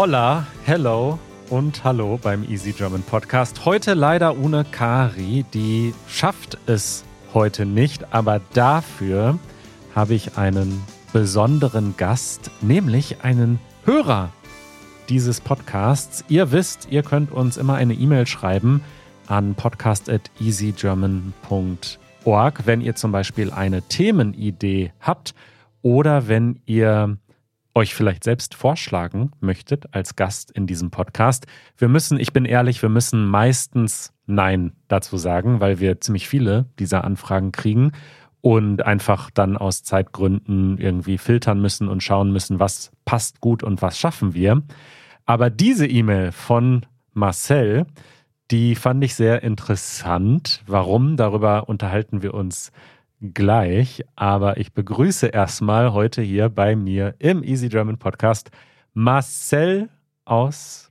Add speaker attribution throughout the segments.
Speaker 1: Hola, hello und hallo beim Easy German Podcast. Heute leider ohne Kari, die schafft es heute nicht, aber dafür habe ich einen besonderen Gast, nämlich einen Hörer dieses Podcasts. Ihr wisst, ihr könnt uns immer eine E-Mail schreiben an podcast.easygerman.org, wenn ihr zum Beispiel eine Themenidee habt oder wenn ihr euch vielleicht selbst vorschlagen möchtet als Gast in diesem Podcast. Wir müssen, ich bin ehrlich, wir müssen meistens Nein dazu sagen, weil wir ziemlich viele dieser Anfragen kriegen und einfach dann aus Zeitgründen irgendwie filtern müssen und schauen müssen, was passt gut und was schaffen wir. Aber diese E-Mail von Marcel, die fand ich sehr interessant. Warum? Darüber unterhalten wir uns gleich, aber ich begrüße erstmal heute hier bei mir im Easy German Podcast Marcel aus,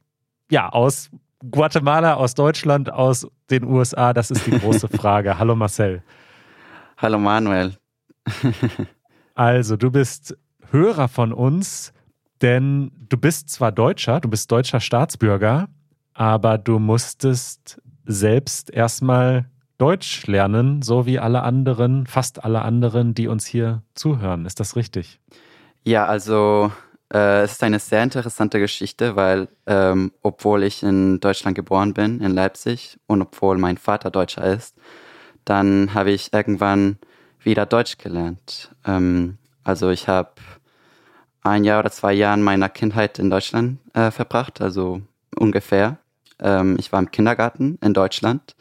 Speaker 1: ja, aus Guatemala, aus Deutschland, aus den USA. Das ist die große Frage. Hallo Marcel.
Speaker 2: Hallo Manuel.
Speaker 1: also, du bist Hörer von uns, denn du bist zwar Deutscher, du bist deutscher Staatsbürger, aber du musstest selbst erstmal Deutsch lernen, so wie alle anderen, fast alle anderen, die uns hier zuhören. Ist das richtig?
Speaker 2: Ja, also äh, es ist eine sehr interessante Geschichte, weil ähm, obwohl ich in Deutschland geboren bin, in Leipzig, und obwohl mein Vater Deutscher ist, dann habe ich irgendwann wieder Deutsch gelernt. Ähm, also ich habe ein Jahr oder zwei Jahre meiner Kindheit in Deutschland äh, verbracht, also ungefähr. Ähm, ich war im Kindergarten in Deutschland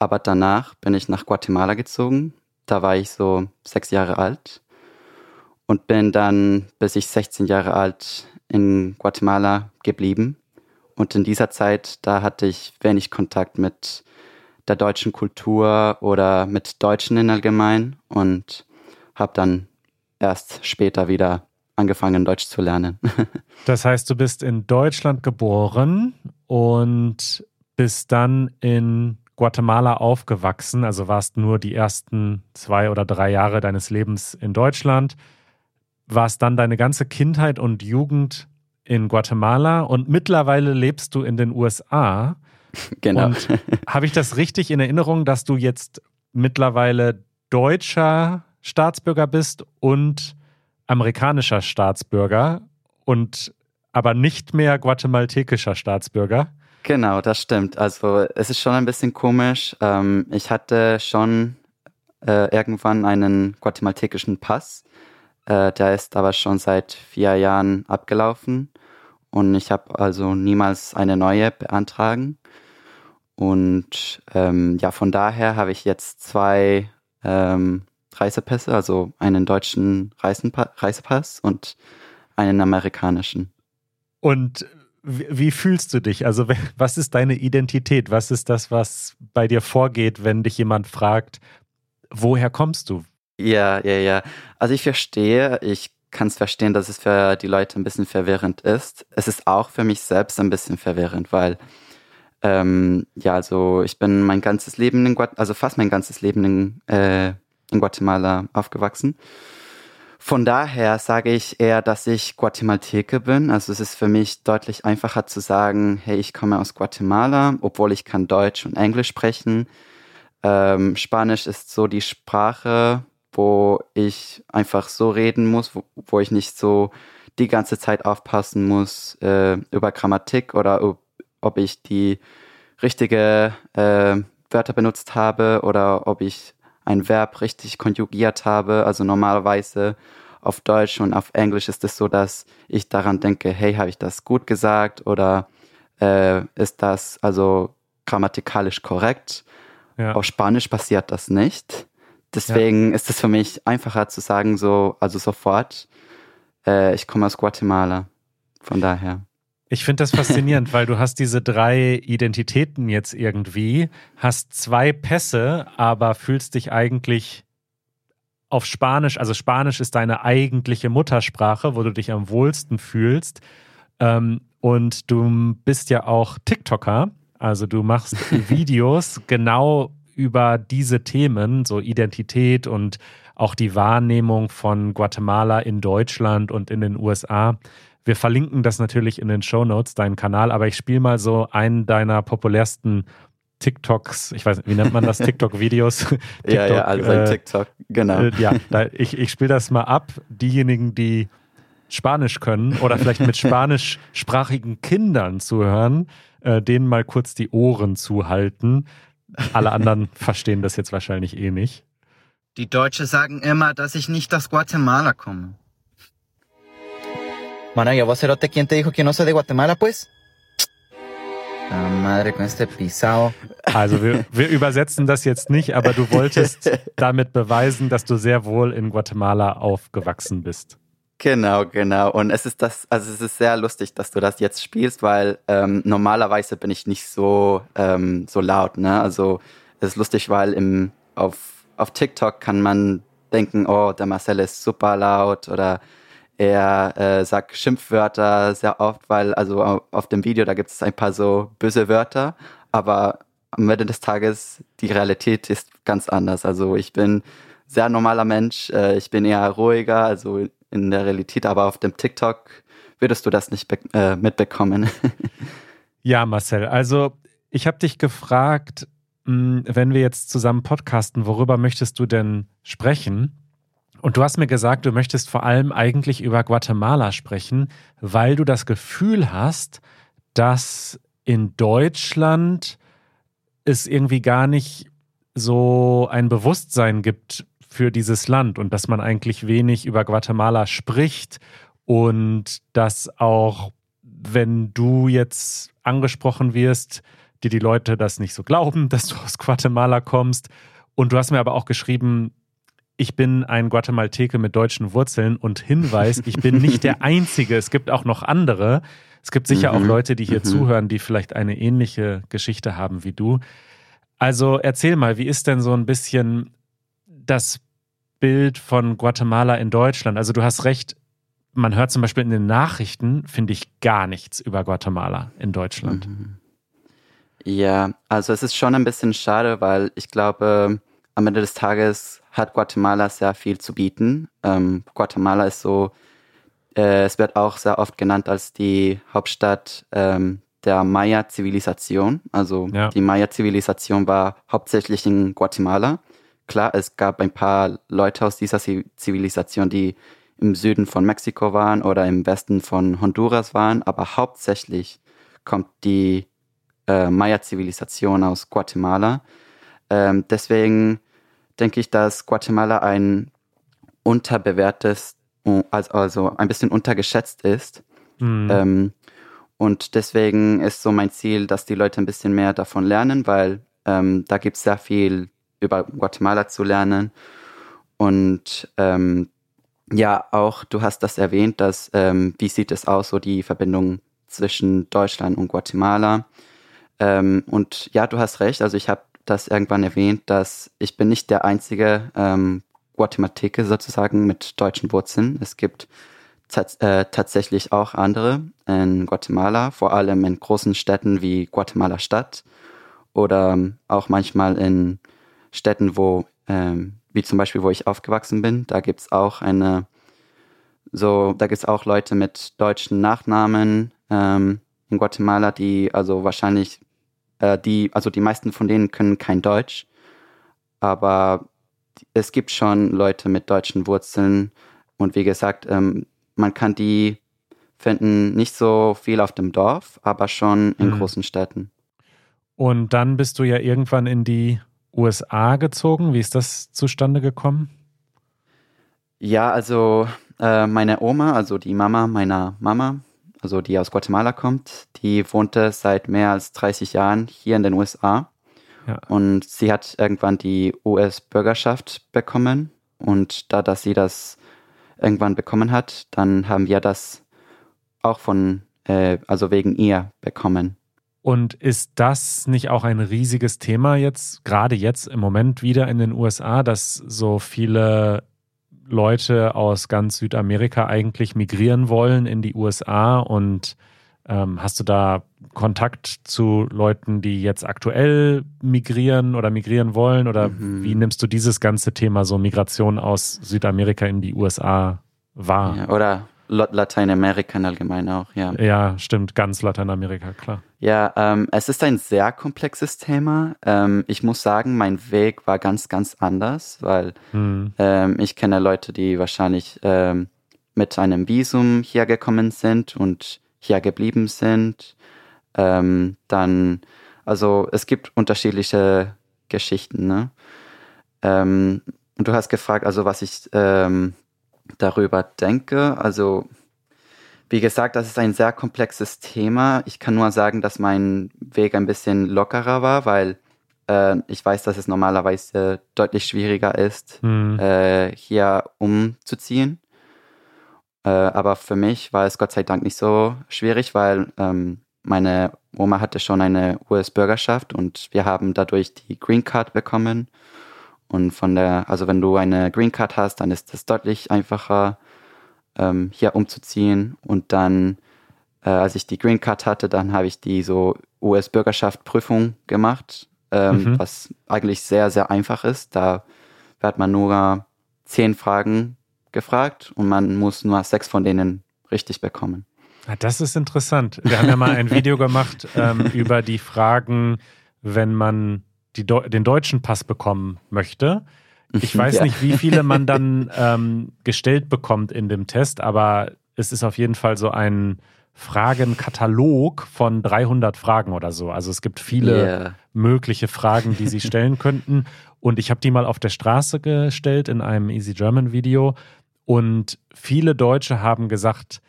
Speaker 2: aber danach bin ich nach Guatemala gezogen. Da war ich so sechs Jahre alt und bin dann, bis ich 16 Jahre alt, in Guatemala geblieben. Und in dieser Zeit, da hatte ich wenig Kontakt mit der deutschen Kultur oder mit Deutschen in allgemein und habe dann erst später wieder angefangen, Deutsch zu lernen.
Speaker 1: das heißt, du bist in Deutschland geboren und bist dann in Guatemala aufgewachsen, also warst nur die ersten zwei oder drei Jahre deines Lebens in Deutschland, warst dann deine ganze Kindheit und Jugend in Guatemala und mittlerweile lebst du in den USA.
Speaker 2: Genau.
Speaker 1: Und habe ich das richtig in Erinnerung, dass du jetzt mittlerweile deutscher Staatsbürger bist und amerikanischer Staatsbürger und aber nicht mehr guatemaltekischer Staatsbürger?
Speaker 2: Genau, das stimmt. Also es ist schon ein bisschen komisch. Ähm, ich hatte schon äh, irgendwann einen guatemaltekischen Pass. Äh, der ist aber schon seit vier Jahren abgelaufen und ich habe also niemals eine neue beantragen. Und ähm, ja, von daher habe ich jetzt zwei ähm, Reisepässe, also einen deutschen Reisenpa Reisepass und einen amerikanischen.
Speaker 1: Und wie, fühlst du dich? Also, was ist deine Identität? Was ist das, was bei dir vorgeht, wenn dich jemand fragt, woher kommst du?
Speaker 2: Ja, ja, ja. Also, ich verstehe, ich kann es verstehen, dass es für die Leute ein bisschen verwirrend ist. Es ist auch für mich selbst ein bisschen verwirrend, weil, ähm, ja, also, ich bin mein ganzes Leben in Guatemala, also fast mein ganzes Leben in, äh, in Guatemala aufgewachsen. Von daher sage ich eher, dass ich Guatemalteker bin. Also es ist für mich deutlich einfacher zu sagen, hey, ich komme aus Guatemala, obwohl ich kann Deutsch und Englisch sprechen. Ähm, Spanisch ist so die Sprache, wo ich einfach so reden muss, wo, wo ich nicht so die ganze Zeit aufpassen muss äh, über Grammatik oder ob, ob ich die richtige äh, Wörter benutzt habe oder ob ich ein Verb richtig konjugiert habe. Also normalerweise auf Deutsch und auf Englisch ist es so, dass ich daran denke, hey, habe ich das gut gesagt oder äh, ist das also grammatikalisch korrekt? Ja. Auf Spanisch passiert das nicht. Deswegen ja. ist es für mich einfacher zu sagen, so, also sofort, äh, ich komme aus Guatemala. Von daher.
Speaker 1: Ich finde das faszinierend, weil du hast diese drei Identitäten jetzt irgendwie, hast zwei Pässe, aber fühlst dich eigentlich auf Spanisch, also Spanisch ist deine eigentliche Muttersprache, wo du dich am wohlsten fühlst. Ähm, und du bist ja auch TikToker, also du machst Videos genau über diese Themen, so Identität und auch die Wahrnehmung von Guatemala in Deutschland und in den USA Wir verlinken das natürlich in den Show Notes, deinen Kanal, aber ich spiele mal so einen deiner populärsten TikToks, ich weiß nicht, wie nennt man das, TikTok-Videos? TikTok,
Speaker 2: ja, ja, also äh, TikTok, genau.
Speaker 1: Äh, ja, da, ich, ich spiele das mal ab. Diejenigen, die Spanisch können oder vielleicht mit spanischsprachigen Kindern zuhören, äh, denen mal kurz die Ohren zuhalten. Alle anderen verstehen das jetzt wahrscheinlich eh nicht.
Speaker 3: Die Deutsche sagen immer, dass ich nicht aus Guatemala komme. Mana, ¿y vos, Cerote, quién te dijo que no soy de Guatemala, pues? La madre con este pisado.
Speaker 1: Also wir, wir übersetzen das jetzt nicht, aber du wolltest damit beweisen, dass du sehr wohl in Guatemala aufgewachsen bist.
Speaker 2: Genau, genau. Und es ist das, also es ist sehr lustig, dass du das jetzt spielst, weil ähm, normalerweise bin ich nicht so, ähm, so laut. Ne? Also es ist lustig, weil im, auf, auf TikTok kann man denken, oh, der Marcel ist super laut oder er äh, sagt Schimpfwörter sehr oft, weil also auf dem Video, da gibt es ein paar so böse Wörter, aber am Ende des Tages, die Realität ist ganz anders. Also ich bin sehr normaler Mensch, äh, ich bin eher ruhiger, also in der Realität, aber auf dem TikTok würdest du das nicht äh, mitbekommen.
Speaker 1: ja, Marcel, also ich habe dich gefragt, hm, wenn wir jetzt zusammen podcasten, worüber möchtest du denn sprechen? Und du hast mir gesagt, du möchtest vor allem eigentlich über Guatemala sprechen, weil du das Gefühl hast, dass in Deutschland es irgendwie gar nicht so ein Bewusstsein gibt für dieses Land und dass man eigentlich wenig über Guatemala spricht und dass auch, wenn du jetzt angesprochen wirst, dir die Leute das nicht so glauben, dass du aus Guatemala kommst. Und du hast mir aber auch geschrieben, ich bin ein Guatemalteke mit deutschen Wurzeln und Hinweis, ich bin nicht der Einzige. Es gibt auch noch andere. Es gibt sicher mhm. auch Leute, die hier mhm. zuhören, die vielleicht eine ähnliche Geschichte haben wie du. Also erzähl mal, wie ist denn so ein bisschen das Bild von Guatemala in Deutschland? Also du hast recht, man hört zum Beispiel in den Nachrichten, finde ich, gar nichts über Guatemala in Deutschland. Mhm.
Speaker 2: Ja, also es ist schon ein bisschen schade, weil ich glaube, am Ende des Tages hat Guatemala sehr viel zu bieten. Ähm, Guatemala ist so, äh, es wird auch sehr oft genannt als die Hauptstadt ähm, der Maya-Zivilisation. Also ja. die Maya-Zivilisation war hauptsächlich in Guatemala. Klar, es gab ein paar Leute aus dieser Zivilisation, die im Süden von Mexiko waren oder im Westen von Honduras waren, aber hauptsächlich kommt die äh, Maya-Zivilisation aus Guatemala. Ähm, deswegen denke ich, dass Guatemala ein unterbewertes, also ein bisschen untergeschätzt ist. Mhm. Ähm, und deswegen ist so mein Ziel, dass die Leute ein bisschen mehr davon lernen, weil ähm, da gibt es sehr viel über Guatemala zu lernen. Und ähm, ja, auch du hast das erwähnt, dass ähm, wie sieht es aus, so die Verbindung zwischen Deutschland und Guatemala. Ähm, und ja, du hast recht, also ich habe das irgendwann erwähnt, dass ich bin nicht der einzige ähm, Guatemalteke sozusagen mit deutschen Wurzeln. Es gibt äh, tatsächlich auch andere in Guatemala, vor allem in großen Städten wie Guatemala Stadt oder ähm, auch manchmal in Städten, wo, ähm, wie zum Beispiel, wo ich aufgewachsen bin, da gibt es auch eine, so, da gibt es auch Leute mit deutschen Nachnamen ähm, in Guatemala, die also wahrscheinlich, äh, die, also die meisten von denen können kein Deutsch, aber es gibt schon Leute mit deutschen Wurzeln und wie gesagt, ähm, man kann die finden nicht so viel auf dem Dorf, aber schon in mhm. großen Städten.
Speaker 1: Und dann bist du ja irgendwann in die USA gezogen. Wie ist das zustande gekommen?
Speaker 2: Ja, also äh, meine Oma, also die Mama meiner Mama, also die aus Guatemala kommt, die wohnte seit mehr als 30 Jahren hier in den USA. Ja. Und sie hat irgendwann die US-Bürgerschaft bekommen. Und da, dass sie das irgendwann bekommen hat, dann haben wir das auch von, äh, also wegen ihr bekommen.
Speaker 1: Und ist das nicht auch ein riesiges Thema jetzt, gerade jetzt im Moment wieder in den USA, dass so viele Leute aus ganz Südamerika eigentlich migrieren wollen in die USA? Und ähm, hast du da Kontakt zu Leuten, die jetzt aktuell migrieren oder migrieren wollen? Oder mhm. wie nimmst du dieses ganze Thema so Migration aus Südamerika in die USA wahr?
Speaker 2: Ja, oder Lateinamerika allgemein auch, ja.
Speaker 1: Ja, stimmt, ganz Lateinamerika, klar.
Speaker 2: Ja, ähm, es ist ein sehr komplexes Thema. Ähm, ich muss sagen, mein Weg war ganz, ganz anders, weil hm. ähm, ich kenne Leute, die wahrscheinlich ähm, mit einem Visum hier gekommen sind und hier geblieben sind. Ähm, dann, also es gibt unterschiedliche Geschichten. Ne? Ähm, und du hast gefragt, also was ich darüber denke. Also wie gesagt, das ist ein sehr komplexes Thema. Ich kann nur sagen, dass mein Weg ein bisschen lockerer war, weil äh, ich weiß, dass es normalerweise deutlich schwieriger ist, mhm. äh, hier umzuziehen. Äh, aber für mich war es Gott sei Dank nicht so schwierig, weil ähm, meine Oma hatte schon eine US-Bürgerschaft und wir haben dadurch die Green Card bekommen. Und von der, also wenn du eine Green Card hast, dann ist es deutlich einfacher, ähm, hier umzuziehen. Und dann, äh, als ich die Green Card hatte, dann habe ich die so US-Bürgerschaft-Prüfung gemacht, ähm, mhm. was eigentlich sehr, sehr einfach ist. Da wird man nur zehn Fragen gefragt und man muss nur sechs von denen richtig bekommen.
Speaker 1: Ah, das ist interessant. Wir haben ja mal ein Video gemacht ähm, über die Fragen, wenn man Deu den deutschen Pass bekommen möchte. Ich weiß ja. nicht, wie viele man dann ähm, gestellt bekommt in dem Test, aber es ist auf jeden Fall so ein Fragenkatalog von 300 Fragen oder so. Also es gibt viele yeah. mögliche Fragen, die Sie stellen könnten. Und ich habe die mal auf der Straße gestellt in einem Easy German Video. Und viele Deutsche haben gesagt,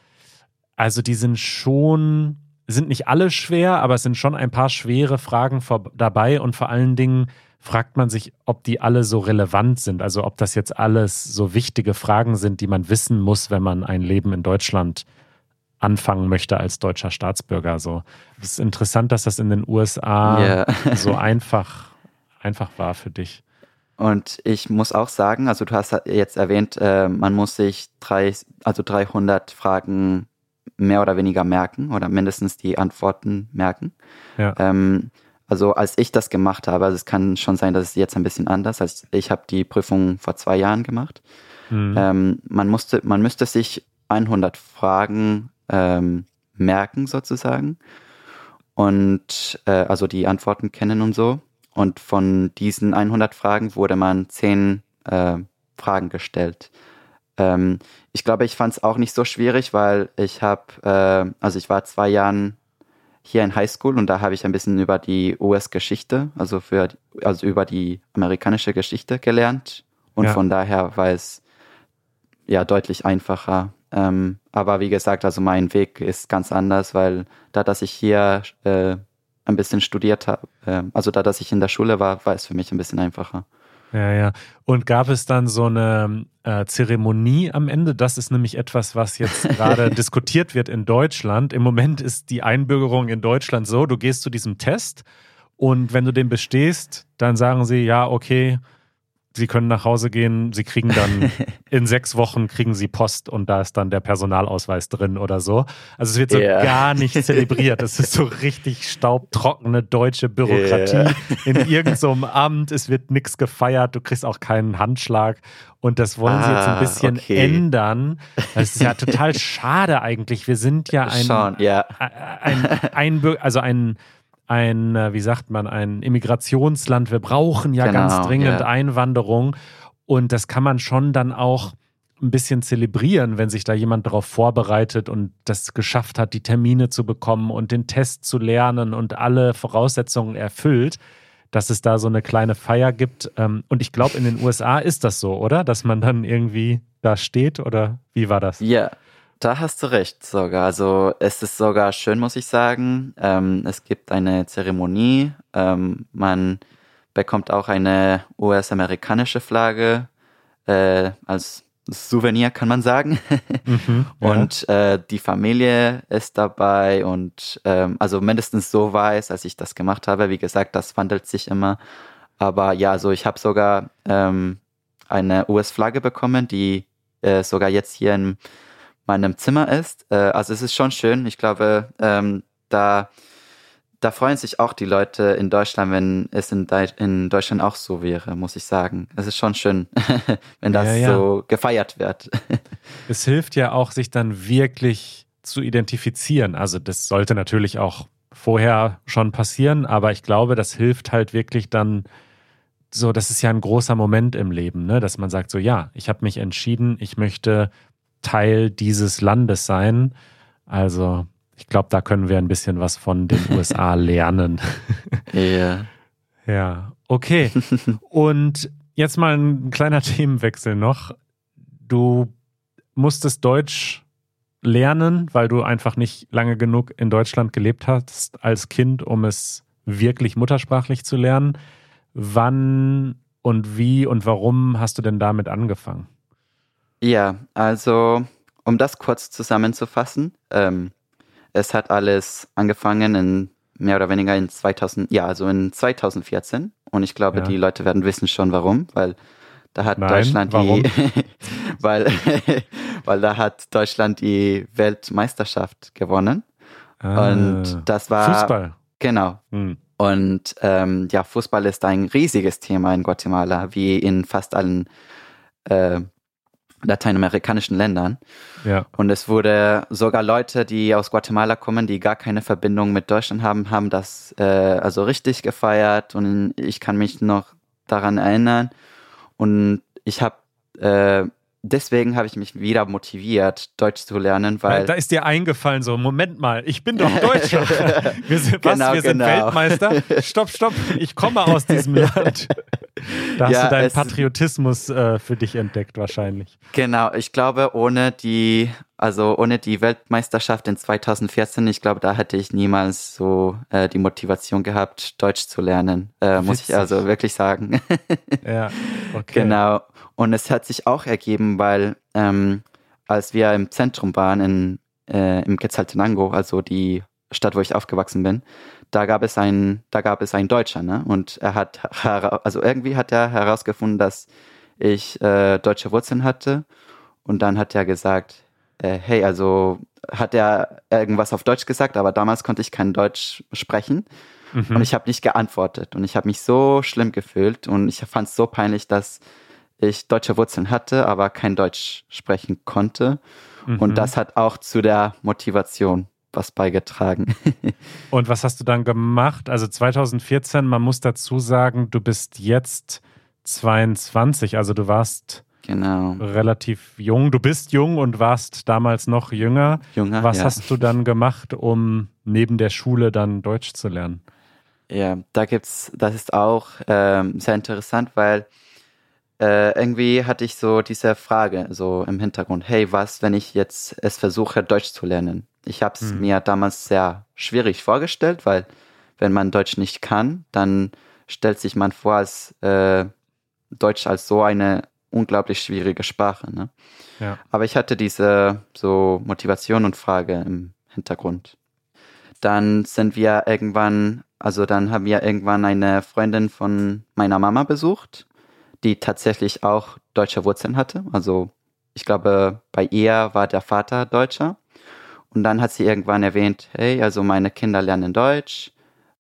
Speaker 1: also die sind schon sind nicht alle schwer, aber es sind schon ein paar schwere Fragen vor, dabei und vor allen Dingen fragt man sich, ob die alle so relevant sind, also ob das jetzt alles so wichtige Fragen sind, die man wissen muss, wenn man ein Leben in Deutschland anfangen möchte als deutscher Staatsbürger. So, es ist interessant, dass das in den USA yeah. so einfach, einfach war für dich.
Speaker 2: Und ich muss auch sagen, also du hast jetzt erwähnt, äh, man muss sich drei, also 300 Fragen mehr oder weniger merken oder mindestens die Antworten merken. Ja. Ähm, also als ich das gemacht habe, also es kann schon sein, dass es jetzt ein bisschen anders, als ich habe die Prüfung vor zwei Jahren gemacht. Mhm. Ähm, man musste, man müsste sich 100 Fragen ähm, merken sozusagen und äh, also die Antworten kennen und so. Und von diesen 100 Fragen wurde man 10 äh, Fragen gestellt. Ähm, ich glaube, ich fand es auch nicht so schwierig, weil ich habe, äh, also ich war zwei Jahren hier in Highschool und da habe ich ein bisschen über die US-Geschichte, also für, also über die amerikanische Geschichte gelernt und ja. von daher war es ja deutlich einfacher. Ähm, aber wie gesagt, also mein Weg ist ganz anders, weil da, dass ich hier äh, ein bisschen studiert habe, äh, also da, dass ich in der Schule war, war es für mich ein bisschen einfacher.
Speaker 1: Ja, ja. Und gab es dann so eine äh, Zeremonie am Ende? Das ist nämlich etwas, was jetzt gerade diskutiert wird in Deutschland. Im Moment ist die Einbürgerung in Deutschland so, du gehst zu diesem Test und wenn du den bestehst, dann sagen sie, ja, okay, Sie können nach Hause gehen, Sie kriegen dann in sechs Wochen kriegen Sie Post und da ist dann der Personalausweis drin oder so. Also es wird so yeah. gar nicht zelebriert. Es ist so richtig staubtrockene deutsche Bürokratie yeah. in irgendeinem so Amt. Es wird nichts gefeiert. Du kriegst auch keinen Handschlag. Und das wollen ah, sie jetzt ein ah, bisschen okay. ändern. Das ist ja total schade eigentlich. Wir sind ja ein, Schon, yeah. ein, ein, ein also ein ein, äh, wie sagt man, ein Immigrationsland. Wir brauchen ja genau, ganz dringend yeah. Einwanderung. Und das kann man schon dann auch ein bisschen zelebrieren, wenn sich da jemand darauf vorbereitet und das geschafft hat, die Termine zu bekommen und den Test zu lernen und alle Voraussetzungen erfüllt, dass es da so eine kleine Feier gibt. Ähm, und ich glaube, in den USA ist das so, oder? Dass man dann irgendwie da steht oder wie war das?
Speaker 2: Ja, da hast du recht sogar. Also es ist sogar schön, muss ich sagen. Ähm, es gibt eine Zeremonie. Ähm, man bekommt auch eine US-amerikanische Flagge äh, als Souvenir, kann man sagen. Mhm, ja. Und äh, die Familie ist dabei und ähm, also mindestens so weiß, als ich das gemacht habe. Wie gesagt, das wandelt sich immer. Aber ja, also ich habe sogar ähm, eine US-Flagge bekommen, die äh, sogar jetzt hier in meinem Zimmer ist. Äh, also es ist schon schön. Ich glaube, ähm, da da freuen sich auch die Leute in Deutschland, wenn es in, De in Deutschland auch so wäre, muss ich sagen. Es ist schon schön, wenn das ja, ja. so gefeiert wird.
Speaker 1: es hilft ja auch, sich dann wirklich zu identifizieren. Also das sollte natürlich auch vorher schon passieren, aber ich glaube, das hilft halt wirklich dann so, das ist ja ein großer Moment im Leben, ne? dass man sagt so, ja, ich habe mich entschieden, ich möchte Teil dieses Landes sein. Also ich glaube, da können wir ein bisschen was von den USA lernen.
Speaker 2: Ja.
Speaker 1: Ja, okay. Und jetzt mal ein kleiner Themenwechsel noch. Du musstest Deutsch lernen, weil du einfach nicht lange genug in Deutschland gelebt hast als Kind, um es wirklich muttersprachlich zu lernen. Wann und wie und warum hast du denn damit angefangen?
Speaker 2: Ja, also um das kurz zusammenzufassen, ähm, es hat alles angefangen in mehr oder weniger in 2000, ja, also in 2014. Und ich glaube, ja. die Leute werden wissen schon warum, weil da hat Nein, Deutschland warum? die, weil, weil da hat Deutschland die Weltmeisterschaft gewonnen. Ah, und das war
Speaker 1: Fußball.
Speaker 2: Genau. Hm. Und ähm, ja, Fußball ist ein riesiges Thema in Guatemala, wie in fast allen äh, lateinamerikanischen Ländern.
Speaker 1: Ja.
Speaker 2: Und es wurde sogar Leute, die aus Guatemala kommen, die gar keine Verbindung mit Deutschland haben, haben das äh, also richtig gefeiert. Und ich kann mich noch daran erinnern. Und ich habe äh, deswegen habe ich mich wieder motiviert, Deutsch zu lernen, weil.
Speaker 1: Da ist dir eingefallen, so, Moment mal, ich bin doch Deutscher. wir sind, was, genau, wir sind genau. Weltmeister? Stopp, stopp, ich komme aus diesem Land. Da hast ja, du deinen Patriotismus äh, für dich entdeckt, wahrscheinlich.
Speaker 2: Genau, ich glaube, ohne die, also ohne die Weltmeisterschaft in 2014, ich glaube, da hätte ich niemals so äh, die Motivation gehabt, Deutsch zu lernen. Äh, muss ich also wirklich sagen.
Speaker 1: ja, okay.
Speaker 2: Genau. Und es hat sich auch ergeben, weil ähm, als wir im Zentrum waren, in, äh, im Quetzaltenango, also die Stadt, wo ich aufgewachsen bin, da gab es ein, da gab es einen Deutscher, ne? Und er hat, also irgendwie hat er herausgefunden, dass ich äh, deutsche Wurzeln hatte. Und dann hat er gesagt, äh, hey, also hat er irgendwas auf Deutsch gesagt, aber damals konnte ich kein Deutsch sprechen. Mhm. Und ich habe nicht geantwortet. Und ich habe mich so schlimm gefühlt und ich fand es so peinlich, dass ich deutsche Wurzeln hatte, aber kein Deutsch sprechen konnte. Mhm. Und das hat auch zu der Motivation was beigetragen.
Speaker 1: Und was hast du dann gemacht? Also 2014, man muss dazu sagen, du bist jetzt 22, also du warst
Speaker 2: genau.
Speaker 1: relativ jung. Du bist jung und warst damals noch jünger.
Speaker 2: Jünger.
Speaker 1: Was
Speaker 2: ja.
Speaker 1: hast du dann gemacht, um neben der Schule dann Deutsch zu lernen?
Speaker 2: Ja, da gibt's, das ist auch ähm, sehr interessant, weil äh, irgendwie hatte ich so diese Frage so im Hintergrund, hey, was, wenn ich jetzt es versuche, Deutsch zu lernen? Ich habe es hm. mir damals sehr schwierig vorgestellt, weil wenn man Deutsch nicht kann, dann stellt sich man vor, als äh, Deutsch als so eine unglaublich schwierige Sprache. Ne?
Speaker 1: Ja.
Speaker 2: Aber ich hatte diese so Motivation und Frage im Hintergrund. Dann sind wir irgendwann, also dann haben wir irgendwann eine Freundin von meiner Mama besucht die tatsächlich auch deutsche Wurzeln hatte. Also ich glaube, bei ihr war der Vater Deutscher. Und dann hat sie irgendwann erwähnt, hey, also meine Kinder lernen Deutsch.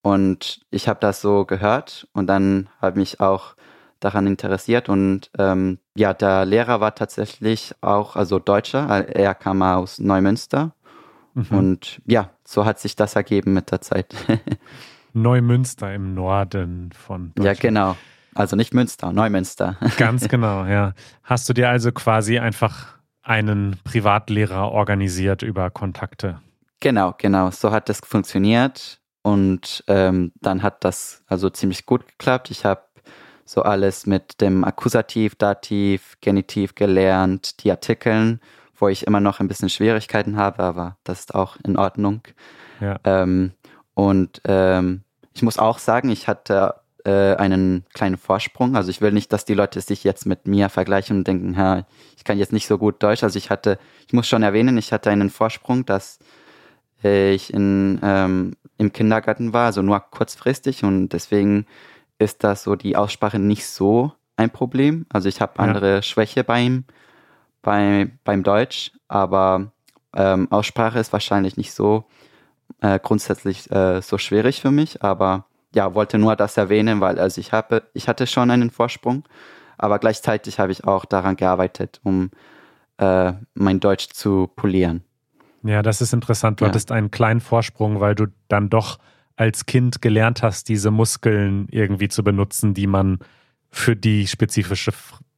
Speaker 2: Und ich habe das so gehört und dann habe mich auch daran interessiert. Und ähm, ja, der Lehrer war tatsächlich auch, also Deutscher. Er kam aus Neumünster. Mhm. Und ja, so hat sich das ergeben mit der Zeit.
Speaker 1: Neumünster im Norden von Deutschland.
Speaker 2: Ja, genau. Also nicht Münster, Neumünster.
Speaker 1: Ganz genau, ja. Hast du dir also quasi einfach einen Privatlehrer organisiert über Kontakte?
Speaker 2: Genau, genau. So hat das funktioniert. Und ähm, dann hat das also ziemlich gut geklappt. Ich habe so alles mit dem Akkusativ, Dativ, Genitiv gelernt, die Artikeln, wo ich immer noch ein bisschen Schwierigkeiten habe, aber das ist auch in Ordnung.
Speaker 1: Ja.
Speaker 2: Ähm, und ähm, ich muss auch sagen, ich hatte äh, einen kleinen Vorsprung. Also ich will nicht, dass die Leute sich jetzt mit mir vergleichen und denken, ha, ich kann jetzt nicht so gut Deutsch. Also ich hatte, ich muss schon erwähnen, ich hatte einen Vorsprung, dass ich in, ähm, im Kindergarten war, also nur kurzfristig und deswegen ist das so die Aussprache nicht so ein Problem. Also ich habe andere ja. Schwäche beim, bei, beim Deutsch, aber ähm, Aussprache ist wahrscheinlich nicht so äh, grundsätzlich äh, so schwierig für mich, aber ja, wollte nur das erwähnen, weil also ich habe, ich hatte schon einen Vorsprung, aber gleichzeitig habe ich auch daran gearbeitet, um äh, mein Deutsch zu polieren.
Speaker 1: Ja, das ist interessant. Du ja. hattest einen kleinen Vorsprung, weil du dann doch als Kind gelernt hast, diese Muskeln irgendwie zu benutzen, die man für die spezifische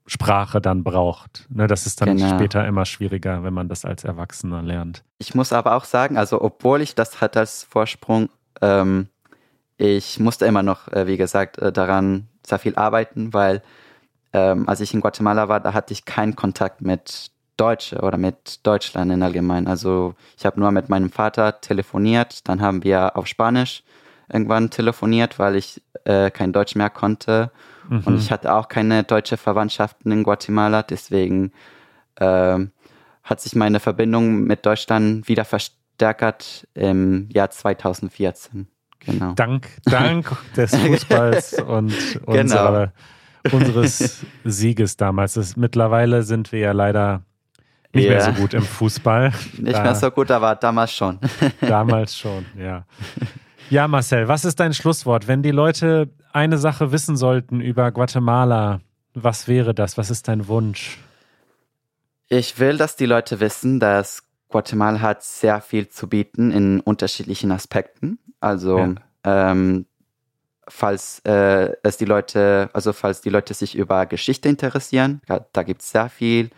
Speaker 1: Sprache dann braucht. Ne, das ist dann genau. später immer schwieriger, wenn man das als Erwachsener lernt.
Speaker 2: Ich muss aber auch sagen, also obwohl ich das hatte als Vorsprung, ähm, ich musste immer noch, äh, wie gesagt, äh, daran sehr viel arbeiten, weil ähm, als ich in Guatemala war, da hatte ich keinen Kontakt mit Deutsche oder mit Deutschland in allgemein. Also ich habe nur mit meinem Vater telefoniert, dann haben wir auf Spanisch irgendwann telefoniert, weil ich äh, kein Deutsch mehr konnte. Mhm. Und ich hatte auch keine deutsche Verwandtschaften in Guatemala, deswegen äh, hat sich meine Verbindung mit Deutschland wieder verstärkt im Jahr 2014. Genau.
Speaker 1: Dank, dank des Fußballs und genau. unserer, unseres Sieges damals. Das, mittlerweile sind wir ja leider nicht yeah. mehr so gut im Fußball.
Speaker 2: Nicht da, mehr so gut, aber damals schon.
Speaker 1: damals schon, ja. Ja, Marcel, was ist dein Schlusswort? Wenn die Leute eine Sache wissen sollten über Guatemala, was wäre das? Was ist dein Wunsch?
Speaker 2: Ich will, dass die Leute wissen, dass Guatemala hat sehr viel zu bieten in unterschiedlichen Aspekten. Also ja. ähm, falls äh, es die Leute, also falls die Leute sich über Geschichte interessieren, da, gibt es sehr viel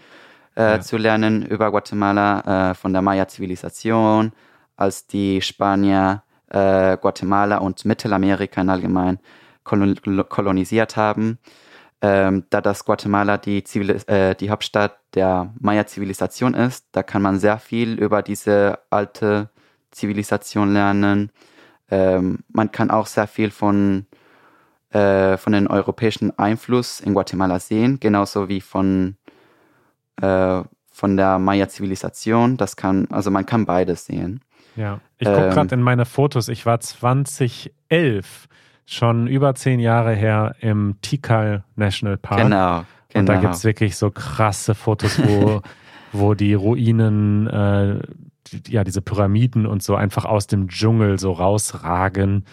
Speaker 2: äh, ja. zu lernen über Guatemala, äh, von der Maya-Zivilisation, als die Spanier äh, Guatemala und Mittelamerika in allgemein kolon kolonisiert haben. Ähm, da das Guatemala die, Zivil äh, die Hauptstadt der Maya-Zivilisation ist, da kann man sehr viel über diese alte Zivilisation lernen. Ähm, man kann auch sehr viel von, äh, von den europäischen Einfluss in Guatemala sehen, genauso wie von äh, von der Maya-Zivilisation. Das kann, also man kann beides sehen.
Speaker 1: Ja, ich gucke ähm, gerade in meine Fotos. Ich war 2011, schon über zehn Jahre her, im Tikal National Park.
Speaker 2: Genau.
Speaker 1: genau. Und da genau. gibt es wirklich so krasse Fotos, wo, wo die Ruinen, äh, ja, diese Pyramiden und so einfach aus dem Dschungel so rausragen.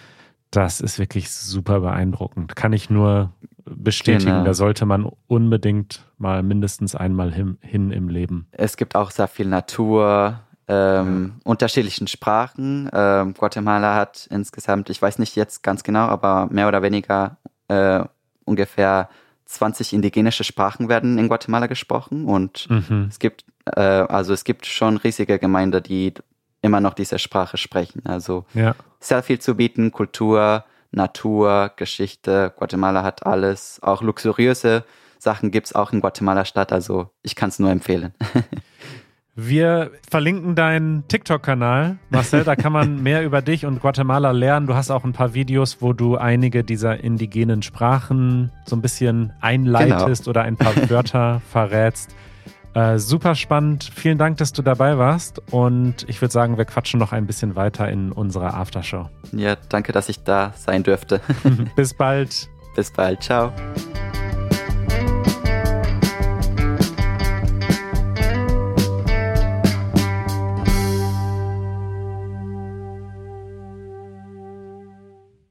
Speaker 1: Das ist wirklich super beeindruckend. Kann ich nur bestätigen. Genau. Da sollte man unbedingt mal mindestens einmal hin, hin im Leben.
Speaker 2: Es gibt auch sehr viel Natur, ähm, ja. unterschiedlichen Sprachen. Ähm, Guatemala hat insgesamt, ich weiß nicht jetzt ganz genau, aber mehr oder weniger äh, ungefähr 20 indigenische Sprachen werden in Guatemala gesprochen und mhm. es gibt äh, also es gibt schon riesige Gemeinden, die immer noch diese Sprache sprechen. Also ja. sehr viel zu bieten, Kultur, Natur, Geschichte. Guatemala hat alles. Auch luxuriöse Sachen gibt es auch in Guatemala Stadt. Also ich kann es nur empfehlen.
Speaker 1: Wir verlinken deinen TikTok-Kanal, Marcel. Da kann man mehr über dich und Guatemala lernen. Du hast auch ein paar Videos, wo du einige dieser indigenen Sprachen so ein bisschen einleitest genau. oder ein paar Wörter verrätst. Äh, super spannend. Vielen Dank, dass du dabei warst. Und ich würde sagen, wir quatschen noch ein bisschen weiter in unserer Aftershow.
Speaker 2: Ja, danke, dass ich da sein dürfte.
Speaker 1: Bis bald.
Speaker 2: Bis bald. Ciao.